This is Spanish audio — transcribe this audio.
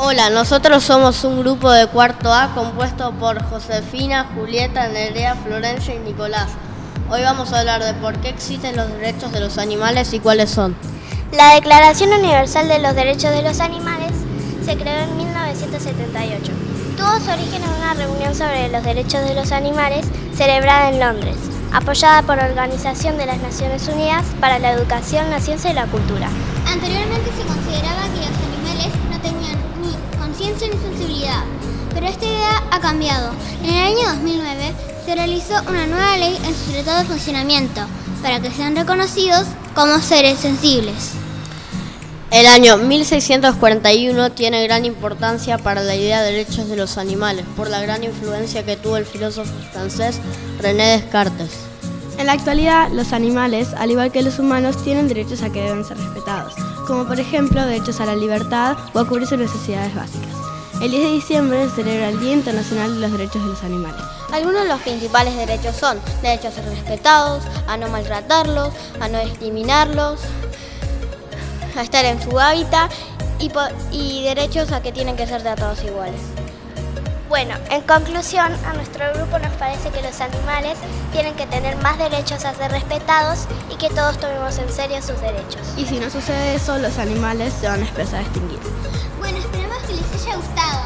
Hola, nosotros somos un grupo de cuarto A compuesto por Josefina, Julieta, Nerea, Florencia y Nicolás. Hoy vamos a hablar de por qué existen los derechos de los animales y cuáles son. La Declaración Universal de los Derechos de los Animales se creó en 1978. Tuvo su origen en una reunión sobre los derechos de los animales celebrada en Londres, apoyada por la Organización de las Naciones Unidas para la Educación, la Ciencia y la Cultura. Anteriormente se consideraba que los pero esta idea ha cambiado. En el año 2009 se realizó una nueva ley en su tratado de funcionamiento para que sean reconocidos como seres sensibles. El año 1641 tiene gran importancia para la idea de derechos de los animales, por la gran influencia que tuvo el filósofo francés René Descartes. En la actualidad, los animales, al igual que los humanos, tienen derechos a que deben ser respetados, como por ejemplo derechos a la libertad o a cubrir sus necesidades básicas. El 10 de diciembre se celebra el Día Internacional de los Derechos de los Animales. Algunos de los principales derechos son derechos a ser respetados, a no maltratarlos, a no discriminarlos, a estar en su hábitat y, y derechos a que tienen que ser tratados iguales. Bueno, en conclusión, a nuestro grupo nos parece que los animales tienen que tener más derechos a ser respetados y que todos tomemos en serio sus derechos. Y si no sucede eso, los animales se van a empezar a extinguir. Bueno,